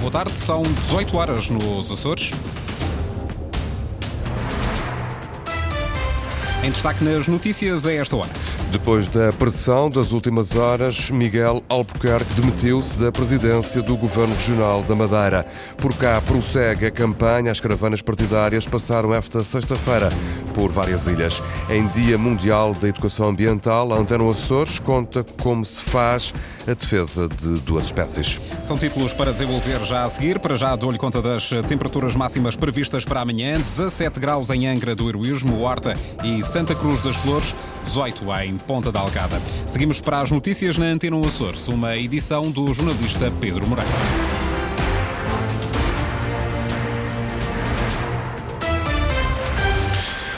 Boa tarde, são 18 horas nos Açores. Em destaque nas notícias a esta hora. Depois da pressão das últimas horas, Miguel Albuquerque demitiu-se da presidência do Governo Regional da Madeira. Por cá prossegue a campanha. As caravanas partidárias passaram esta sexta-feira por várias ilhas. Em Dia Mundial da Educação Ambiental, a Antena Açores conta como se faz a defesa de duas espécies. São títulos para desenvolver já a seguir. Para já dou-lhe conta das temperaturas máximas previstas para amanhã. 17 graus em Angra do Heroísmo, Horta e Santa Cruz das Flores. 18 em Ponta da Algada. Seguimos para as notícias na Antena Açores, uma edição do jornalista Pedro Moreira.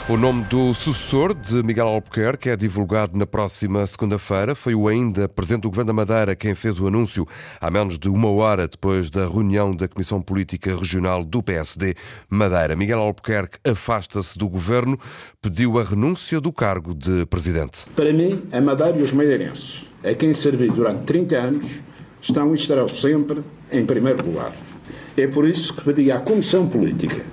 O nome do sucessor de Miguel Albuquerque é divulgado na próxima segunda-feira. Foi o ainda presidente do Governo da Madeira quem fez o anúncio há menos de uma hora depois da reunião da Comissão Política Regional do PSD Madeira. Miguel Albuquerque afasta-se do governo, pediu a renúncia do cargo de presidente. Para mim, a Madeira e os madeirenses, a quem servi durante 30 anos, estão e estarão sempre em primeiro lugar. É por isso que pedi à Comissão Política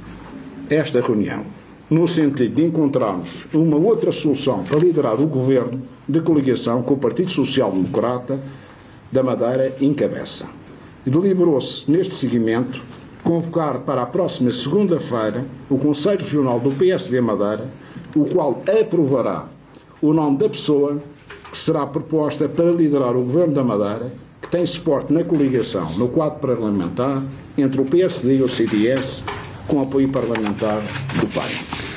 esta reunião no sentido de encontrarmos uma outra solução para liderar o governo de coligação com o Partido Social Democrata da Madeira encabeça. Deliberou-se, neste seguimento, convocar para a próxima segunda-feira o Conselho Regional do PSD Madeira, o qual aprovará o nome da pessoa que será proposta para liderar o governo da Madeira, que tem suporte na coligação, no quadro parlamentar, entre o PSD e o CDS, com apoio parlamentar do PAN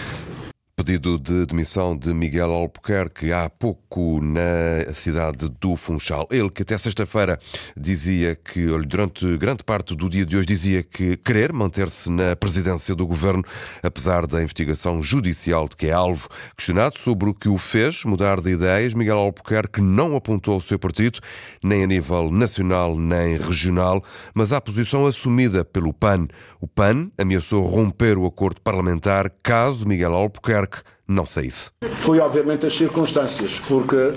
pedido de demissão de Miguel Albuquerque há pouco na cidade do Funchal. Ele que até sexta-feira dizia que, durante grande parte do dia de hoje, dizia que querer manter-se na presidência do governo, apesar da investigação judicial de que é alvo. Questionado sobre o que o fez mudar de ideias, Miguel Albuquerque não apontou o seu partido, nem a nível nacional nem regional, mas à posição assumida pelo PAN. O PAN ameaçou romper o acordo parlamentar caso Miguel Albuquerque não saísse? Foi obviamente as circunstâncias, porque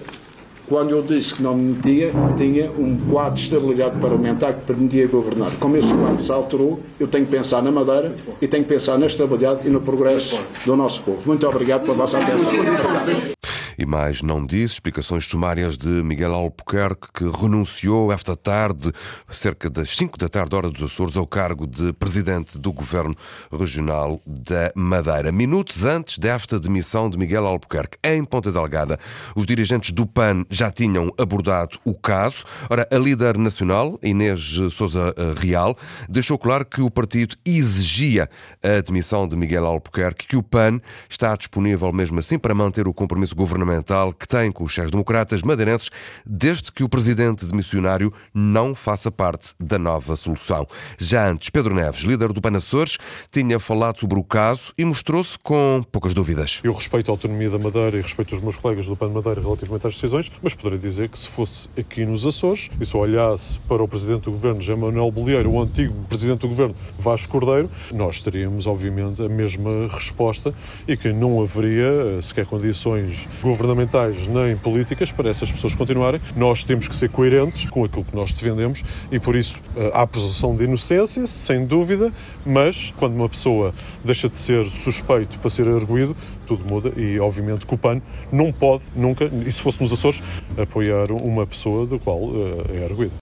quando eu disse que não me metia, tinha um quadro de estabilidade parlamentar que permitia governar. Como esse quadro se alterou, eu tenho que pensar na Madeira e tenho que pensar na estabilidade e no progresso do nosso povo. Muito obrigado pela vossa atenção. E mais não disse, explicações sumárias de Miguel Albuquerque, que renunciou esta tarde, cerca das 5 da tarde, hora dos Açores, ao cargo de presidente do Governo Regional da Madeira. Minutos antes desta demissão de Miguel Albuquerque, em Ponta Delgada, os dirigentes do PAN já tinham abordado o caso. Ora, a líder nacional, Inês Souza Real, deixou claro que o partido exigia a demissão de Miguel Albuquerque, que o PAN está disponível mesmo assim para manter o compromisso governamental que tem com os chefes-democratas madeirenses, desde que o presidente de missionário não faça parte da nova solução. Já antes, Pedro Neves, líder do Açores, tinha falado sobre o caso e mostrou-se com poucas dúvidas. Eu respeito a autonomia da Madeira e respeito os meus colegas do PAN Madeira relativamente às decisões, mas poderia dizer que se fosse aqui nos Açores e se olhasse para o presidente do governo, José Manuel Bolieiro, o antigo presidente do governo, Vasco Cordeiro, nós teríamos, obviamente, a mesma resposta e que não haveria eh, sequer condições governamentais governamentais nem políticas para essas pessoas continuarem. Nós temos que ser coerentes com aquilo que nós defendemos e por isso eh, há presunção de inocência, sem dúvida, mas quando uma pessoa deixa de ser suspeito para ser arguído, tudo muda e obviamente que o PAN não pode nunca, e se fosse nos Açores, apoiar uma pessoa do qual eh, é arguído.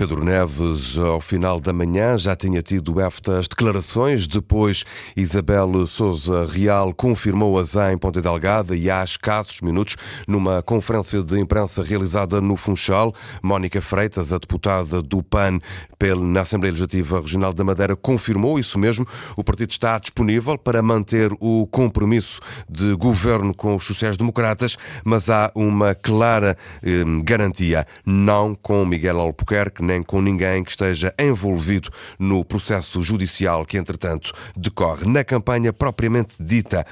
Pedro Neves, ao final da manhã, já tinha tido estas declarações. Depois, Isabel Souza Real confirmou-as em Ponte Delgada e há escassos minutos, numa conferência de imprensa realizada no Funchal, Mónica Freitas, a deputada do PAN na Assembleia Legislativa Regional da Madeira, confirmou isso mesmo. O partido está disponível para manter o compromisso de governo com os sociais-democratas, mas há uma clara eh, garantia, não com Miguel Albuquerque, nem com ninguém que esteja envolvido no processo judicial que, entretanto, decorre. Na campanha propriamente dita,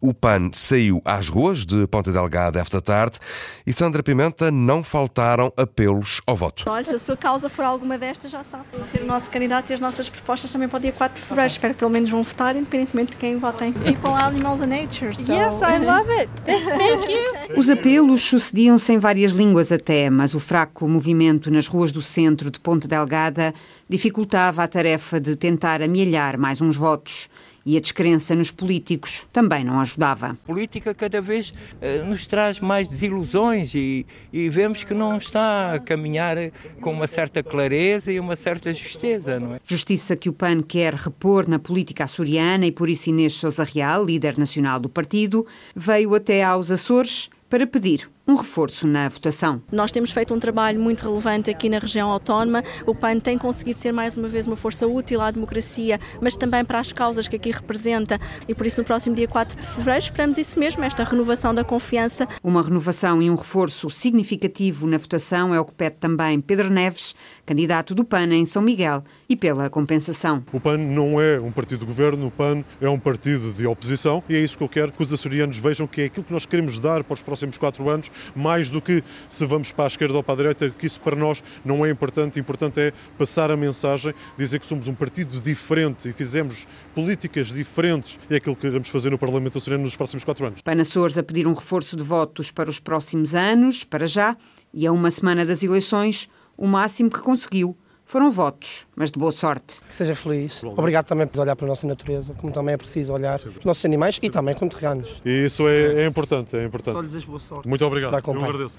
o PAN saiu às ruas de Ponta Delgada esta tarde e Sandra Pimenta não faltaram apelos ao voto. Olha, se a sua causa for alguma destas, já sabe. Ser o nosso candidato e as nossas propostas também para o dia 4 de fevereiro. Espero que pelo menos vão votar, independentemente de quem votem. E para Animals and Nature. So... Yes, I love it. Thank you. Os apelos sucediam-se em várias línguas até, mas o fraco movimento nas ruas do centro centro de Ponte Delgada dificultava a tarefa de tentar amelhar mais uns votos. E a descrença nos políticos também não ajudava. A política cada vez uh, nos traz mais desilusões e, e, vemos que não está a caminhar com uma certa clareza e uma certa justeza, não é? Justiça que o PAN quer repor na política açoriana e por isso Inês Sousa Real, líder nacional do partido, veio até aos Açores para pedir um reforço na votação. Nós temos feito um trabalho muito relevante aqui na região autónoma. O PAN tem conseguido ser mais uma vez uma força útil à democracia, mas também para as causas que aqui representa. E por isso, no próximo dia 4 de fevereiro, esperamos isso mesmo, esta renovação da confiança. Uma renovação e um reforço significativo na votação é o que pede também Pedro Neves, candidato do PAN em São Miguel, e pela compensação. O PAN não é um partido de governo, o PAN é um partido de oposição e é isso que eu quero que os açorianos vejam que é aquilo que nós queremos dar para os próximos quatro anos mais do que se vamos para a esquerda ou para a direita, que isso para nós não é importante. Importante é passar a mensagem, dizer que somos um partido diferente e fizemos políticas diferentes. É aquilo que queremos fazer no Parlamento Açoriano nos próximos quatro anos. Pana Açores a pedir um reforço de votos para os próximos anos, para já, e a uma semana das eleições, o máximo que conseguiu foram votos, mas de boa sorte. Que seja feliz. Obrigado também por olhar para a nossa natureza, como também é preciso olhar para os nossos animais e também conterrâneos. E isso é, é, importante, é importante. Só desejo boa sorte. Muito obrigado. Eu agradeço.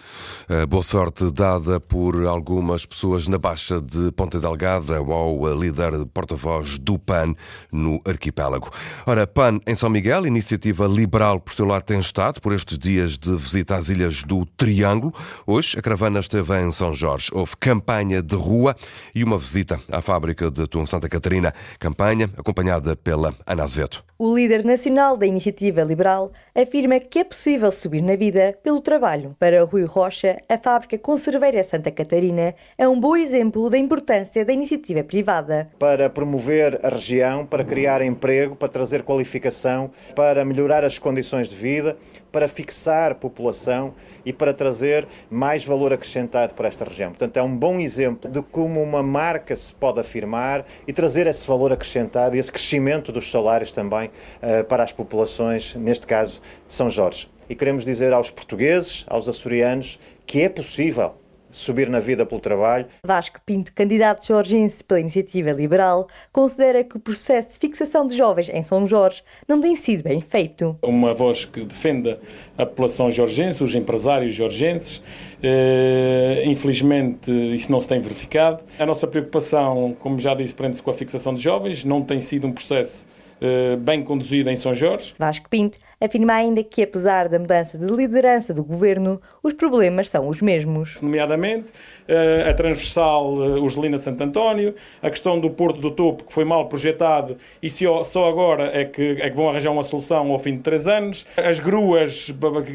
A boa sorte dada por algumas pessoas na Baixa de Ponta Delgada ao líder porta-voz do PAN no arquipélago. Ora, PAN em São Miguel, iniciativa liberal por seu lado tem estado por estes dias de visita às ilhas do Triângulo. Hoje a caravana esteve em São Jorge. Houve campanha de rua e e uma visita à fábrica de Atum Santa Catarina, campanha acompanhada pela Ana Azevedo. O líder nacional da Iniciativa Liberal afirma que é possível subir na vida pelo trabalho. Para Rui Rocha, a fábrica conserveira Santa Catarina é um bom exemplo da importância da iniciativa privada. Para promover a região, para criar emprego, para trazer qualificação, para melhorar as condições de vida, para fixar população e para trazer mais valor acrescentado para esta região. Portanto, é um bom exemplo de como uma marca se pode afirmar e trazer esse valor acrescentado e esse crescimento dos salários também uh, para as populações, neste caso de São Jorge. E queremos dizer aos portugueses, aos açorianos, que é possível subir na vida pelo trabalho. Vasco Pinto, candidato jorgense pela Iniciativa Liberal, considera que o processo de fixação de jovens em São Jorge não tem sido bem feito. Uma voz que defenda a população jorgense, os empresários jorgenses. Eh, infelizmente, isso não se tem verificado. A nossa preocupação, como já disse, prende-se com a fixação de jovens. Não tem sido um processo eh, bem conduzida em São Jorge. Vasco Pinto afirma ainda que, apesar da mudança de liderança do governo, os problemas são os mesmos. Nomeadamente, eh, a transversal eh, Urgelina Santo António, a questão do Porto do Topo, que foi mal projetado e só agora é que, é que vão arranjar uma solução ao fim de três anos. As gruas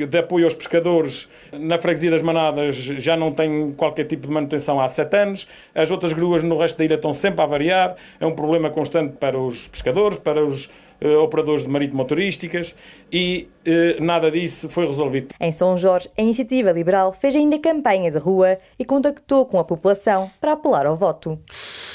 de apoio aos pescadores na freguesia das Manadas já não têm qualquer tipo de manutenção há sete anos. As outras gruas no resto da ilha estão sempre a variar. É um problema constante para os pescadores, para os operadores de marítimo turísticas e uh, nada disso foi resolvido. Em São Jorge, a Iniciativa Liberal fez ainda campanha de rua e contactou com a população para apelar ao voto.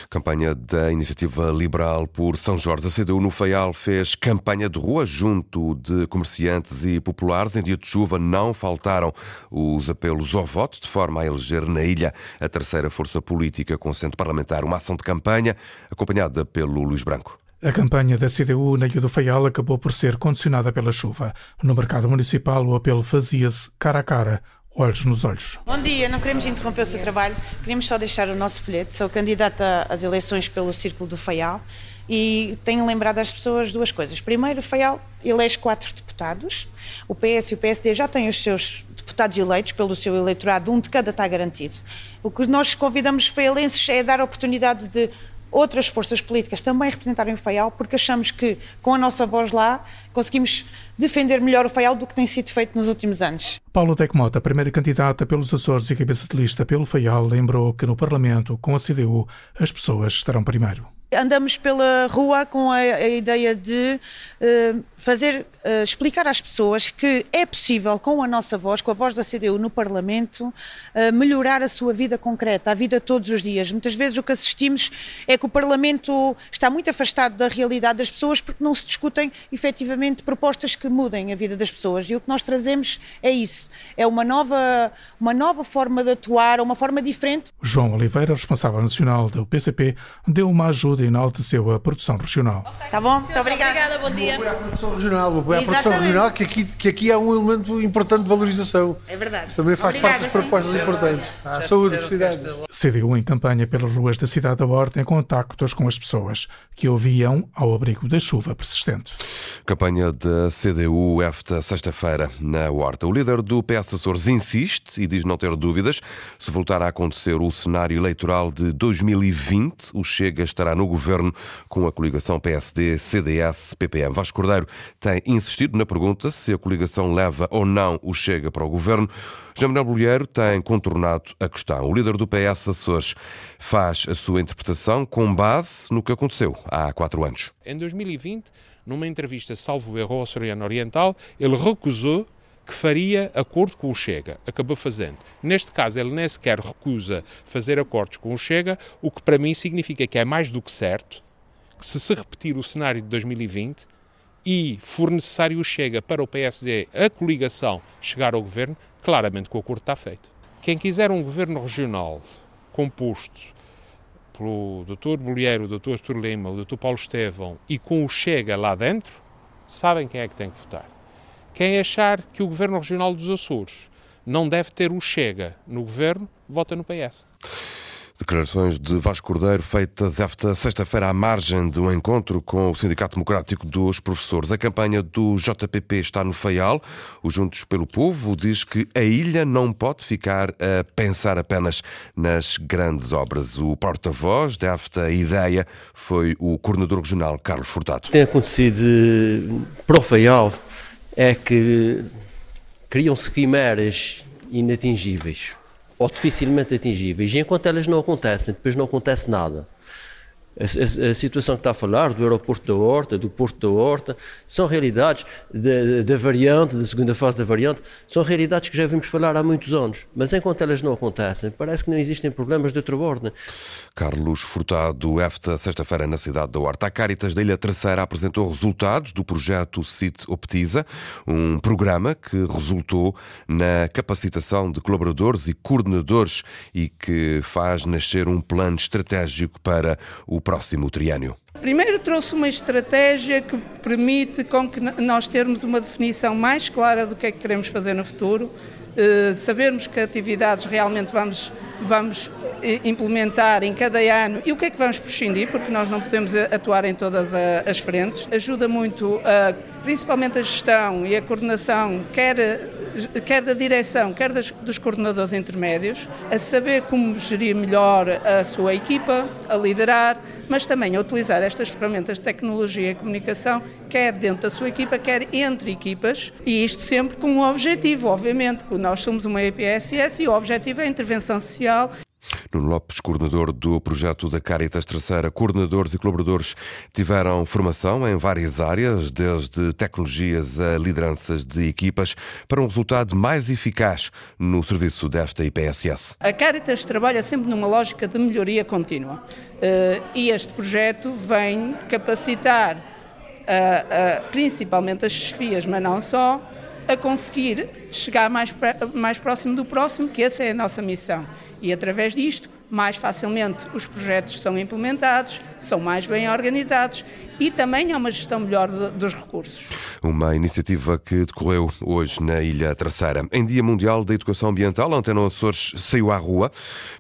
Campanha da Iniciativa Liberal por São Jorge. A CDU no Faial fez campanha de rua junto de comerciantes e populares. Em dia de chuva não faltaram os apelos ao voto, de forma a eleger na ilha a terceira força política com centro parlamentar. Uma ação de campanha acompanhada pelo Luís Branco. A campanha da CDU na Ilha do Faial acabou por ser condicionada pela chuva. No mercado municipal, o apelo fazia-se cara a cara, olhos nos olhos. Bom dia, não queremos interromper o seu trabalho, queremos só deixar o nosso folheto. Sou candidata às eleições pelo Círculo do Faial e tenho lembrado às pessoas duas coisas. Primeiro, o Faial elege quatro deputados, o PS e o PSD já têm os seus deputados eleitos pelo seu eleitorado, um de cada está garantido. O que nós convidamos os faialenses é dar a oportunidade de outras forças políticas também representarem o FAIAL, porque achamos que, com a nossa voz lá, conseguimos defender melhor o FAIAL do que tem sido feito nos últimos anos. Paulo Tecmota, primeira candidata pelos Açores e cabeça de lista pelo FAIAL, lembrou que no Parlamento, com a CDU, as pessoas estarão primeiro. Andamos pela rua com a, a ideia de uh, fazer, uh, explicar às pessoas que é possível, com a nossa voz, com a voz da CDU no Parlamento, uh, melhorar a sua vida concreta, a vida todos os dias. Muitas vezes o que assistimos é que o Parlamento está muito afastado da realidade das pessoas porque não se discutem efetivamente propostas que mudem a vida das pessoas. E o que nós trazemos é isso: é uma nova, uma nova forma de atuar, uma forma diferente. João Oliveira, responsável nacional do PCP, deu uma ajuda e enalteceu a produção regional. Tá bom? Muito obrigada. Obrigada, bom dia. Vou a produção regional, vou a produção regional, que aqui, que aqui é um elemento importante de valorização. É verdade. Isso também faz Obrigada, parte das propostas sim. importantes. À saúde, felicidade. CDU em campanha pelas ruas da cidade da Horta em contactos com as pessoas que ouviam ao abrigo da chuva persistente. Campanha da CDU esta sexta-feira na Horta. O líder do PS Açores insiste e diz não ter dúvidas. Se voltar a acontecer o cenário eleitoral de 2020, o Chega estará no governo com a coligação PSD-CDS-PPM. Vasco Cordeiro tem insistido na pergunta se a coligação leva ou não o Chega para o governo. José Manuel Bolheiro tem contornado a questão. O líder do PS Açores faz a sua interpretação com base no que aconteceu há quatro anos. Em 2020, numa entrevista salvo erro ao Açoriano Oriental, ele recusou que faria acordo com o Chega. Acabou fazendo. Neste caso, ele nem sequer recusa fazer acordos com o Chega, o que para mim significa que é mais do que certo que se se repetir o cenário de 2020 e for necessário o Chega para o PSD a coligação chegar ao governo, claramente que o acordo está feito. Quem quiser um governo regional composto pelo Dr. Bolheiro, o Dr. Artur Lima, o Dr. Paulo Estevão e com o Chega lá dentro, sabem quem é que tem que votar. Quem achar que o governo regional dos Açores não deve ter o Chega no governo, vota no PS. Declarações de Vasco Cordeiro feitas esta sexta-feira à margem de um encontro com o Sindicato Democrático dos Professores. A campanha do JPP está no Faial. O Juntos pelo Povo diz que a ilha não pode ficar a pensar apenas nas grandes obras. O porta-voz desta ideia foi o coordenador regional Carlos Furtado. Tem acontecido para o Faial é que criam-se quimeras inatingíveis ou dificilmente atingíveis. E enquanto elas não acontecem, depois não acontece nada. A, a, a, situação que está a falar do aeroporto da Horta, do porto da Horta, são realidades da, variante, da segunda fase da variante, são realidades que já vimos falar há muitos anos. Mas enquanto elas não acontecem, parece que não existem problemas de outra ordem. Carlos Furtado, esta sexta-feira na cidade da Horta. A Caritas da Ilha Terceira apresentou resultados do projeto CIT Optiza, um programa que resultou na capacitação de colaboradores e coordenadores e que faz nascer um plano estratégico para o próximo triênio. Primeiro trouxe uma estratégia que permite com que nós termos uma definição mais clara do que é que queremos fazer no futuro, eh, sabermos que atividades realmente vamos, vamos implementar em cada ano e o que é que vamos prescindir, porque nós não podemos atuar em todas as frentes. Ajuda muito, a, principalmente a gestão e a coordenação, quer quer da direção, quer dos coordenadores intermédios, a saber como gerir melhor a sua equipa, a liderar, mas também a utilizar estas ferramentas de tecnologia e comunicação, quer dentro da sua equipa, quer entre equipas, e isto sempre com um objetivo, obviamente, que nós somos uma EPSS e o objetivo é a intervenção social. Nuno Lopes, coordenador do projeto da Caritas Terceira, coordenadores e colaboradores tiveram formação em várias áreas, desde tecnologias a lideranças de equipas, para um resultado mais eficaz no serviço desta IPSS. A Caritas trabalha sempre numa lógica de melhoria contínua e este projeto vem capacitar principalmente as chefias, mas não só, a conseguir chegar mais, mais próximo do próximo, que essa é a nossa missão. E através disto, mais facilmente os projetos são implementados, são mais bem organizados e também há uma gestão melhor dos recursos. Uma iniciativa que decorreu hoje na Ilha Terceira. Em Dia Mundial da Educação Ambiental, a Antena Açores saiu à rua.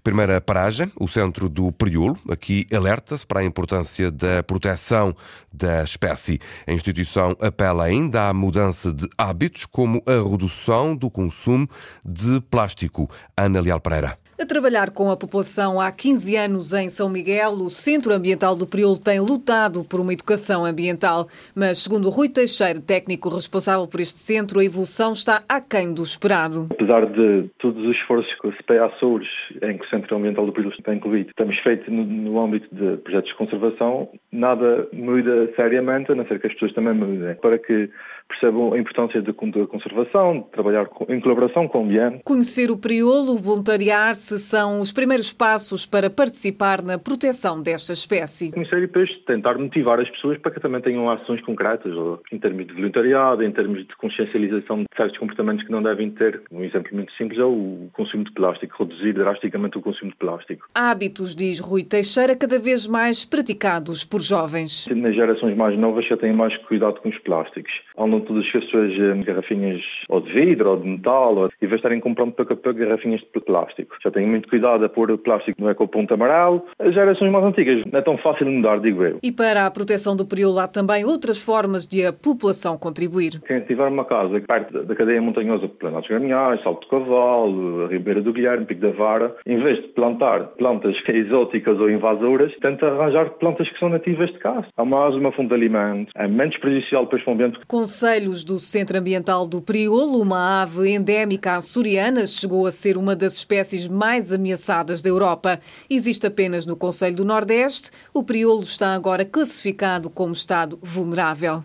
Primeira paragem, o centro do Priulo. Aqui alerta-se para a importância da proteção da espécie. A instituição apela ainda à mudança de hábitos, como a redução do consumo de plástico. Ana Leal Pereira. A trabalhar com a população há 15 anos em São Miguel, o Centro Ambiental do Priolo tem lutado por uma educação ambiental. Mas, segundo Rui Teixeira, técnico responsável por este centro, a evolução está aquém do esperado. Apesar de todos os esforços que o CPA Açores, em que o Centro Ambiental do Priolo está incluído, temos feito no, no âmbito de projetos de conservação, nada muda seriamente, a não ser que as pessoas também mudem, para que percebam a importância da conservação, de trabalhar em colaboração com o ambiente. Conhecer o Priolo, voluntariar-se, são os primeiros passos para participar na proteção desta espécie. Conhecer e depois tentar motivar as pessoas para que também tenham ações concretas, em termos de voluntariado, em termos de consciencialização de certos comportamentos que não devem ter. Um exemplo muito simples é o consumo de plástico, reduzir drasticamente o consumo de plástico. Hábitos, diz Rui Teixeira, cada vez mais praticados por jovens. Nas gerações mais novas já têm mais cuidado com os plásticos. Andam todas as suas garrafinhas ou de vidro ou de metal, ou, vez de estarem comprando pouco a pouco garrafinhas de plástico. Já têm muito cuidado a pôr o plástico no ecoponto amarelo. As gerações mais antigas não é tão fácil de mudar, digo eu. E para a proteção do período há também outras formas de a população contribuir. Quem tiver uma casa perto da cadeia montanhosa de Planados Gramiais, Salto de Cavalo, a Ribeira do Guilherme, Pico da Vara, em vez de plantar plantas exóticas ou invasoras, tenta arranjar plantas que são nativas de cá. Há mais uma fonte de alimento, é menos prejudicial para o ambiente. Conselhos do Centro Ambiental do Priolo, uma ave endémica açoriana, chegou a ser uma das espécies mais ameaçadas da Europa. Existe apenas no Conselho do Nordeste. O Priolo está agora classificado como estado vulnerável.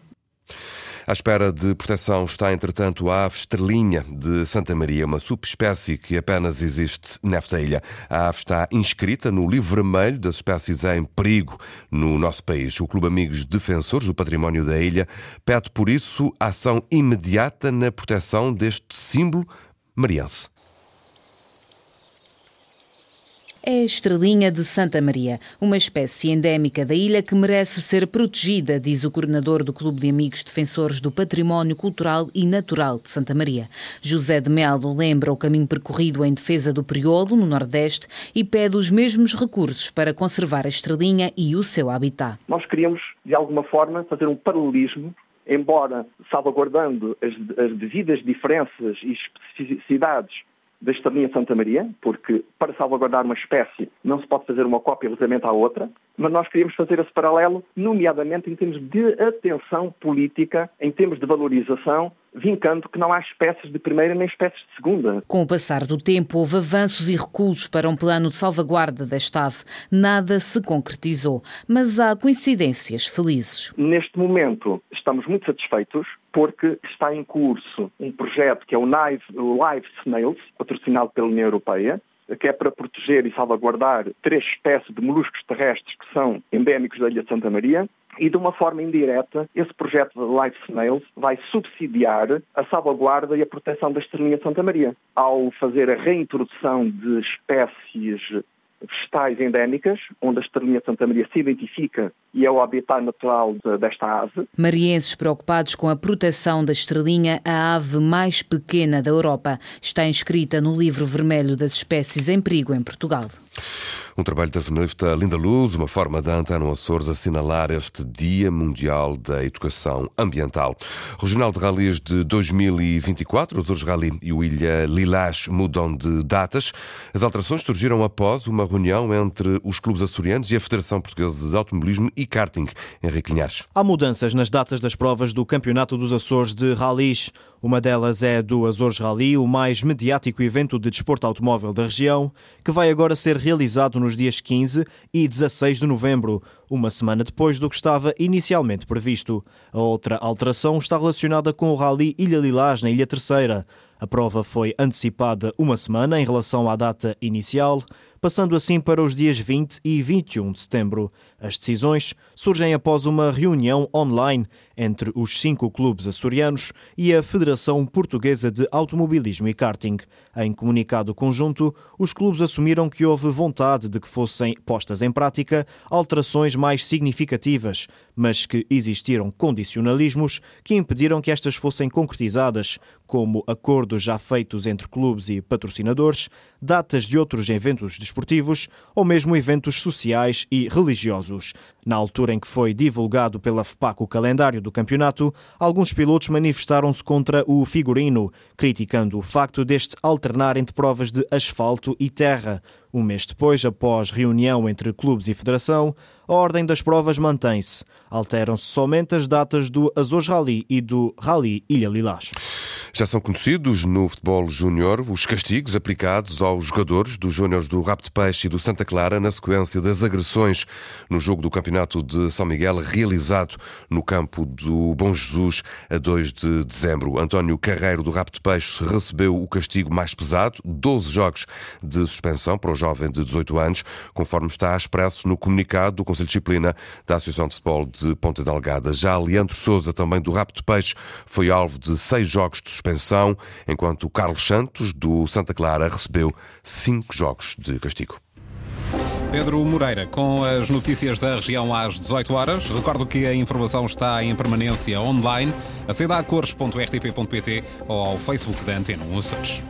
À espera de proteção está, entretanto, a ave estrelinha de Santa Maria, uma subespécie que apenas existe nesta ilha. A ave está inscrita no livro vermelho das espécies em perigo no nosso país. O Clube Amigos Defensores do Património da Ilha pede, por isso, ação imediata na proteção deste símbolo mariense é a estrelinha de Santa Maria, uma espécie endémica da ilha que merece ser protegida, diz o coordenador do Clube de Amigos Defensores do Património Cultural e Natural de Santa Maria. José de Melo lembra o caminho percorrido em defesa do Priolo, no Nordeste, e pede os mesmos recursos para conservar a estrelinha e o seu habitat. Nós queríamos, de alguma forma, fazer um paralelismo embora salvaguardando as, as devidas diferenças e especificidades da estrelinha Santa Maria, porque para salvaguardar uma espécie não se pode fazer uma cópia relativamente à outra, mas nós queríamos fazer esse paralelo, nomeadamente em termos de atenção política, em termos de valorização, vincando que não há espécies de primeira nem espécies de segunda. Com o passar do tempo, houve avanços e recuos para um plano de salvaguarda desta ave. Nada se concretizou, mas há coincidências felizes. Neste momento, estamos muito satisfeitos porque está em curso um projeto que é o Live Snails, patrocinado pela União Europeia, que é para proteger e salvaguardar três espécies de moluscos terrestres que são endémicos da Ilha de Santa Maria. E de uma forma indireta, esse projeto de Life Snails vai subsidiar a salvaguarda e a proteção da estrelinha de Santa Maria, ao fazer a reintrodução de espécies vegetais endémicas, onde a estrelinha de Santa Maria se identifica e é o habitat natural desta ave. Marienses preocupados com a proteção da estrelinha, a ave mais pequena da Europa, está inscrita no livro vermelho das espécies em perigo em Portugal. Um trabalho da jornalista Linda Luz, uma forma da Antena Açores assinalar este Dia Mundial da Educação Ambiental. Regional de Ralis de 2024, Açores Rally e o Ilha Lilás mudam de datas. As alterações surgiram após uma reunião entre os clubes açorianos e a Federação Portuguesa de Automobilismo e Karting. Henrique Linhares. Há mudanças nas datas das provas do Campeonato dos Açores de Ralis. Uma delas é do Azores Rally, o mais mediático evento de desporto automóvel da região, que vai agora ser realizado nos dias 15 e 16 de novembro, uma semana depois do que estava inicialmente previsto. A outra alteração está relacionada com o Rally Ilha Lilás, na Ilha Terceira. A prova foi antecipada uma semana em relação à data inicial, passando assim para os dias 20 e 21 de setembro. As decisões surgem após uma reunião online entre os cinco clubes açorianos e a Federação Portuguesa de Automobilismo e Karting. Em comunicado conjunto, os clubes assumiram que houve vontade de que fossem postas em prática alterações mais significativas, mas que existiram condicionalismos que impediram que estas fossem concretizadas, como acordos já feitos entre clubes e patrocinadores, datas de outros eventos desportivos ou mesmo eventos sociais e religiosos. Na altura em que foi divulgado pela FPAC o calendário do campeonato, alguns pilotos manifestaram-se contra o figurino, criticando o facto deste alternar entre provas de asfalto e terra. Um mês depois, após reunião entre clubes e federação, a ordem das provas mantém-se. Alteram-se somente as datas do Azores Rally e do Rally Ilha Lilás. Já são conhecidos no futebol júnior os castigos aplicados aos jogadores dos júniores do Rapto Peixe e do Santa Clara na sequência das agressões no jogo do Campeonato de São Miguel realizado no campo do Bom Jesus a 2 de dezembro. António Carreiro do Rapto Peixe recebeu o castigo mais pesado, 12 jogos de suspensão para o jovem de 18 anos, conforme está expresso no comunicado do Conselho de Disciplina da Associação de Futebol de Ponta Delgada. Já Leandro Souza, também do Rapto Peixe, foi alvo de seis jogos de suspensão suspensão, enquanto Carlos Santos, do Santa Clara, recebeu cinco jogos de castigo. Pedro Moreira, com as notícias da região às 18 horas. Recordo que a informação está em permanência online. Aceda a cores.rtp.pt ou ao Facebook da Antena 1 Açores.